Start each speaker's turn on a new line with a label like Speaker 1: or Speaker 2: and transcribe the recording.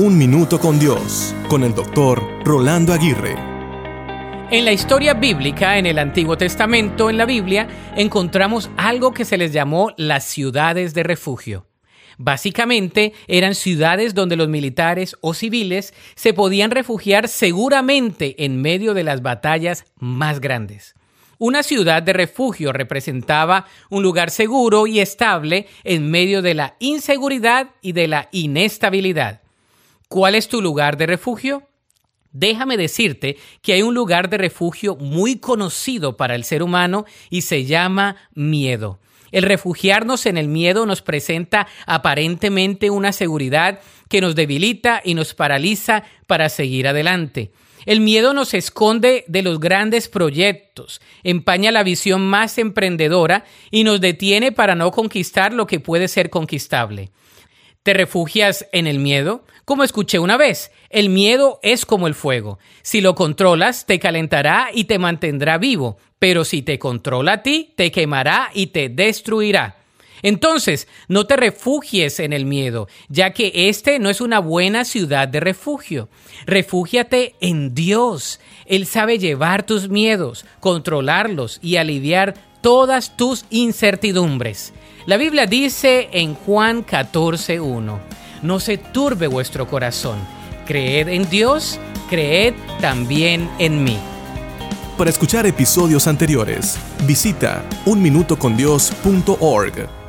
Speaker 1: Un Minuto con Dios, con el doctor Rolando Aguirre.
Speaker 2: En la historia bíblica, en el Antiguo Testamento, en la Biblia, encontramos algo que se les llamó las ciudades de refugio. Básicamente eran ciudades donde los militares o civiles se podían refugiar seguramente en medio de las batallas más grandes. Una ciudad de refugio representaba un lugar seguro y estable en medio de la inseguridad y de la inestabilidad. ¿Cuál es tu lugar de refugio? Déjame decirte que hay un lugar de refugio muy conocido para el ser humano y se llama miedo. El refugiarnos en el miedo nos presenta aparentemente una seguridad que nos debilita y nos paraliza para seguir adelante. El miedo nos esconde de los grandes proyectos, empaña la visión más emprendedora y nos detiene para no conquistar lo que puede ser conquistable. ¿Te refugias en el miedo? Como escuché una vez, el miedo es como el fuego. Si lo controlas, te calentará y te mantendrá vivo, pero si te controla a ti, te quemará y te destruirá. Entonces, no te refugies en el miedo, ya que este no es una buena ciudad de refugio. Refúgiate en Dios. Él sabe llevar tus miedos, controlarlos y aliviar todas tus incertidumbres. La Biblia dice en Juan 14:1, no se turbe vuestro corazón. Creed en Dios, creed también en mí.
Speaker 1: Para escuchar episodios anteriores, visita unminutocondios.org.